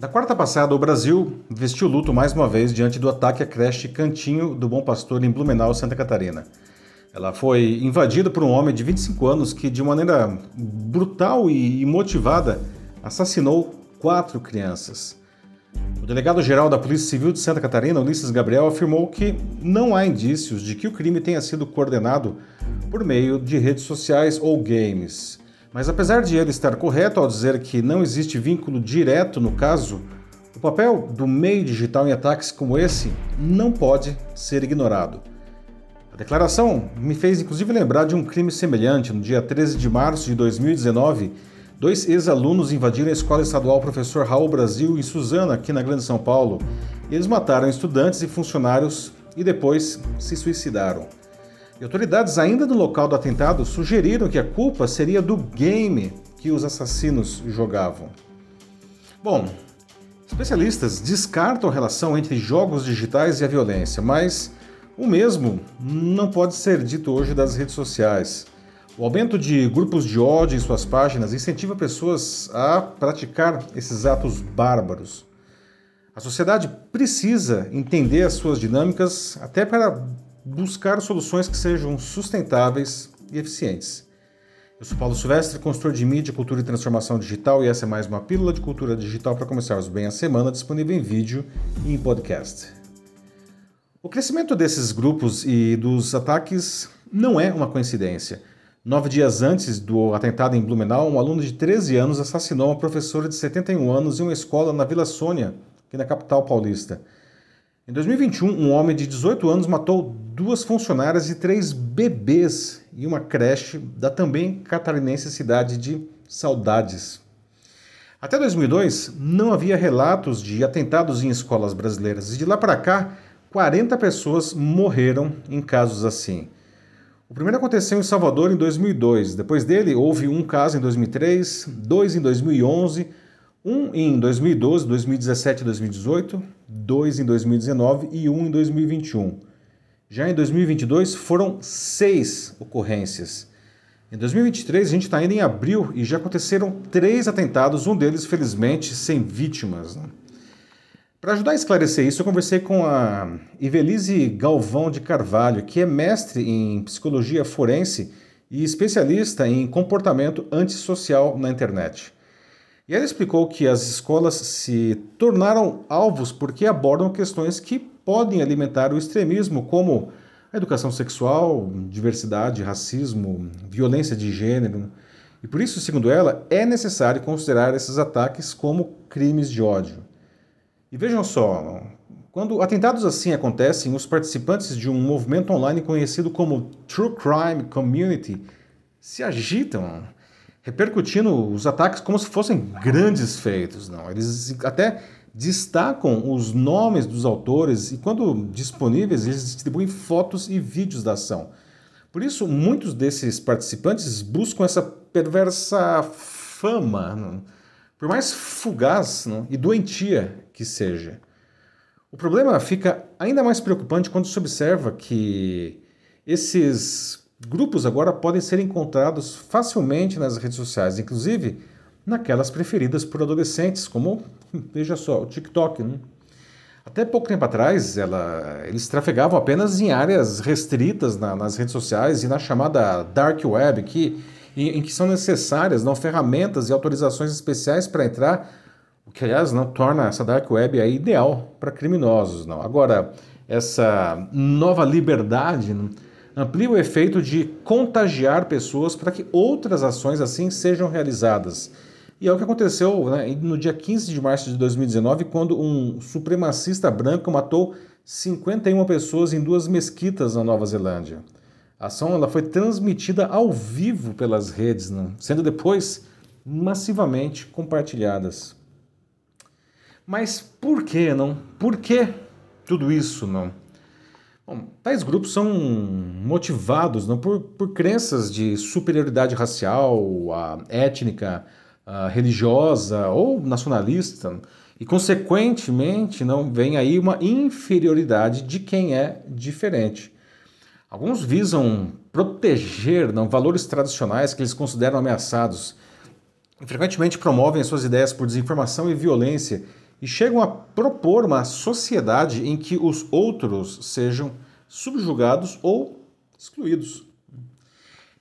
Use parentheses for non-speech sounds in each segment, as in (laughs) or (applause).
Na quarta passada, o Brasil vestiu luto mais uma vez diante do ataque à creche Cantinho do Bom Pastor em Blumenau, Santa Catarina. Ela foi invadida por um homem de 25 anos que, de maneira brutal e motivada, assassinou quatro crianças. O delegado-geral da Polícia Civil de Santa Catarina, Ulisses Gabriel, afirmou que não há indícios de que o crime tenha sido coordenado por meio de redes sociais ou games. Mas apesar de ele estar correto ao dizer que não existe vínculo direto no caso, o papel do meio digital em ataques como esse não pode ser ignorado. A declaração me fez inclusive lembrar de um crime semelhante. No dia 13 de março de 2019, dois ex-alunos invadiram a Escola Estadual Professor Raul Brasil em Suzana, aqui na Grande São Paulo. Eles mataram estudantes e funcionários e depois se suicidaram. E autoridades ainda no local do atentado sugeriram que a culpa seria do game que os assassinos jogavam. Bom, especialistas descartam a relação entre jogos digitais e a violência, mas o mesmo não pode ser dito hoje das redes sociais. O aumento de grupos de ódio em suas páginas incentiva pessoas a praticar esses atos bárbaros. A sociedade precisa entender as suas dinâmicas até para buscar soluções que sejam sustentáveis e eficientes. Eu sou Paulo Silvestre, consultor de mídia, cultura e transformação digital, e essa é mais uma pílula de cultura digital para começarmos bem a semana, disponível em vídeo e em podcast. O crescimento desses grupos e dos ataques não é uma coincidência. Nove dias antes do atentado em Blumenau, um aluno de 13 anos assassinou uma professora de 71 anos em uma escola na Vila Sônia, aqui na capital paulista. Em 2021, um homem de 18 anos matou duas funcionárias e três bebês em uma creche da também catarinense cidade de Saudades. Até 2002, não havia relatos de atentados em escolas brasileiras, e de lá para cá, 40 pessoas morreram em casos assim. O primeiro aconteceu em Salvador em 2002. Depois dele, houve um caso em 2003, dois em 2011 um em 2012, 2017 e 2018, dois em 2019 e um em 2021. Já em 2022 foram seis ocorrências. Em 2023 a gente está ainda em abril e já aconteceram três atentados, um deles felizmente sem vítimas. Né? Para ajudar a esclarecer isso, eu conversei com a Ivelise Galvão de Carvalho, que é mestre em psicologia forense e especialista em comportamento antissocial na internet. E ela explicou que as escolas se tornaram alvos porque abordam questões que podem alimentar o extremismo, como a educação sexual, diversidade, racismo, violência de gênero. E por isso, segundo ela, é necessário considerar esses ataques como crimes de ódio. E vejam só, quando atentados assim acontecem, os participantes de um movimento online conhecido como True Crime Community se agitam repercutindo os ataques como se fossem grandes feitos. Não, eles até destacam os nomes dos autores e, quando disponíveis, eles distribuem fotos e vídeos da ação. Por isso, muitos desses participantes buscam essa perversa fama, não? por mais fugaz não? e doentia que seja. O problema fica ainda mais preocupante quando se observa que esses Grupos agora podem ser encontrados facilmente nas redes sociais, inclusive naquelas preferidas por adolescentes, como, (laughs) veja só, o TikTok. Né? Até pouco tempo atrás, ela, eles trafegavam apenas em áreas restritas na, nas redes sociais e na chamada Dark Web, que, em, em que são necessárias não, ferramentas e autorizações especiais para entrar, o que, aliás, não torna essa Dark Web aí ideal para criminosos. Não. Agora, essa nova liberdade. Não, amplia o efeito de contagiar pessoas para que outras ações assim sejam realizadas. E é o que aconteceu né, no dia 15 de março de 2019, quando um supremacista branco matou 51 pessoas em duas mesquitas na Nova Zelândia. A ação ela foi transmitida ao vivo pelas redes, né, sendo depois massivamente compartilhadas. Mas por que não? Por que tudo isso não? Bom, tais grupos são motivados não, por, por crenças de superioridade racial, a, étnica, a, religiosa ou nacionalista, e consequentemente não vem aí uma inferioridade de quem é diferente. Alguns visam proteger não, valores tradicionais que eles consideram ameaçados e frequentemente promovem suas ideias por desinformação e violência e chegam a propor uma sociedade em que os outros sejam subjugados ou excluídos.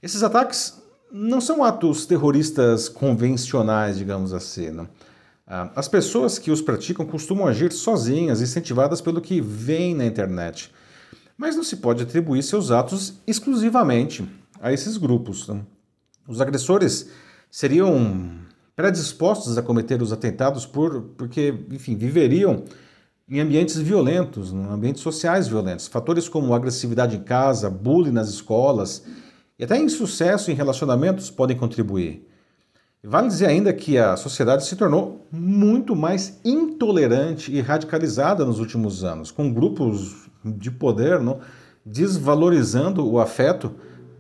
Esses ataques não são atos terroristas convencionais, digamos assim. Não? Ah, as pessoas que os praticam costumam agir sozinhas, incentivadas pelo que vem na internet. Mas não se pode atribuir seus atos exclusivamente a esses grupos. Não? Os agressores seriam predispostos a cometer os atentados por, porque, enfim, viveriam em ambientes violentos, em ambientes sociais violentos. Fatores como agressividade em casa, bullying nas escolas e até insucesso em relacionamentos podem contribuir. Vale dizer ainda que a sociedade se tornou muito mais intolerante e radicalizada nos últimos anos, com grupos de poder não, desvalorizando o afeto,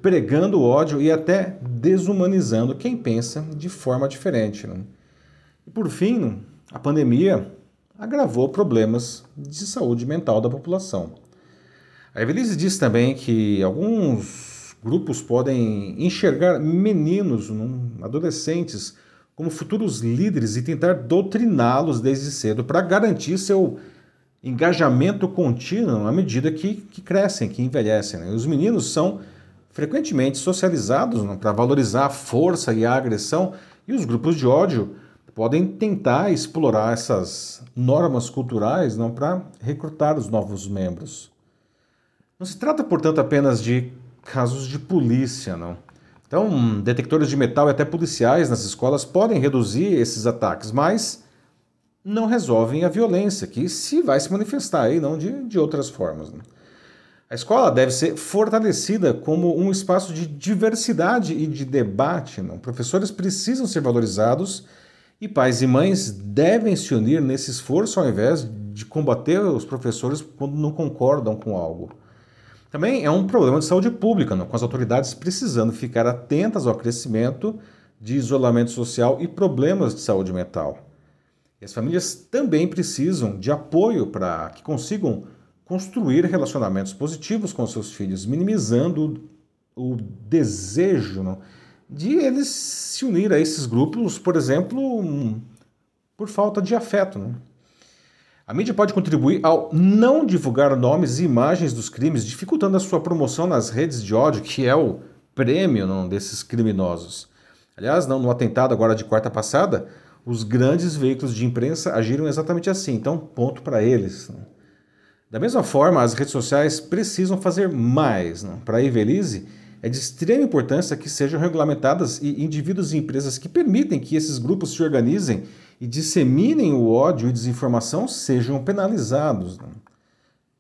pregando ódio e até desumanizando quem pensa de forma diferente. Não. E por fim, a pandemia agravou problemas de saúde mental da população. A Evelise diz também que alguns Grupos podem enxergar meninos, adolescentes, como futuros líderes e tentar doutriná-los desde cedo para garantir seu engajamento contínuo à medida que, que crescem, que envelhecem. Né? Os meninos são frequentemente socializados para valorizar a força e a agressão, e os grupos de ódio podem tentar explorar essas normas culturais não para recrutar os novos membros. Não se trata, portanto, apenas de casos de polícia, não. Então, detectores de metal e até policiais nas escolas podem reduzir esses ataques, mas não resolvem a violência, que se vai se manifestar aí, não de, de outras formas. Né? A escola deve ser fortalecida como um espaço de diversidade e de debate. Não? Professores precisam ser valorizados e pais e mães devem se unir nesse esforço ao invés de combater os professores quando não concordam com algo. Também é um problema de saúde pública, com as autoridades precisando ficar atentas ao crescimento de isolamento social e problemas de saúde mental. E as famílias também precisam de apoio para que consigam construir relacionamentos positivos com seus filhos, minimizando o desejo não, de eles se unir a esses grupos, por exemplo, por falta de afeto. Não. A mídia pode contribuir ao não divulgar nomes e imagens dos crimes, dificultando a sua promoção nas redes de ódio, que é o prêmio não, desses criminosos. Aliás, não, no atentado agora de quarta passada, os grandes veículos de imprensa agiram exatamente assim, então ponto para eles. Da mesma forma, as redes sociais precisam fazer mais. Para a Evelise, é de extrema importância que sejam regulamentadas e indivíduos e empresas que permitem que esses grupos se organizem e disseminem o ódio e desinformação sejam penalizados.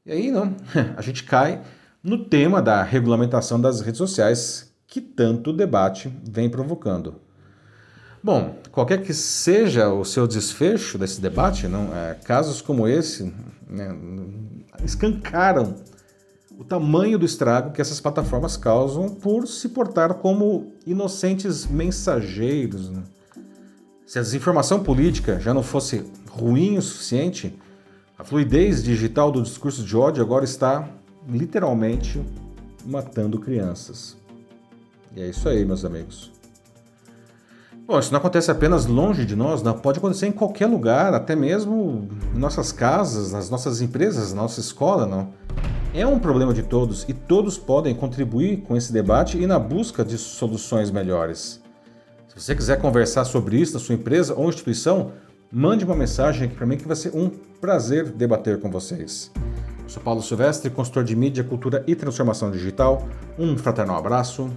E aí, não, (laughs) a gente cai no tema da regulamentação das redes sociais que tanto debate vem provocando. Bom, qualquer que seja o seu desfecho desse debate, não, é, casos como esse né, escancaram o tamanho do estrago que essas plataformas causam por se portar como inocentes mensageiros. Né? Se a desinformação política já não fosse ruim o suficiente, a fluidez digital do discurso de ódio agora está literalmente matando crianças. E é isso aí, meus amigos. Bom, isso não acontece apenas longe de nós, não. pode acontecer em qualquer lugar, até mesmo em nossas casas, nas nossas empresas, na nossa escola, não. É um problema de todos e todos podem contribuir com esse debate e na busca de soluções melhores. Se você quiser conversar sobre isso na sua empresa ou instituição, mande uma mensagem aqui para mim que vai ser um prazer debater com vocês. Eu sou Paulo Silvestre, consultor de mídia, cultura e transformação digital. Um fraternal abraço.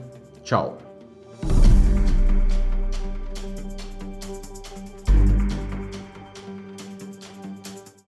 Tchau.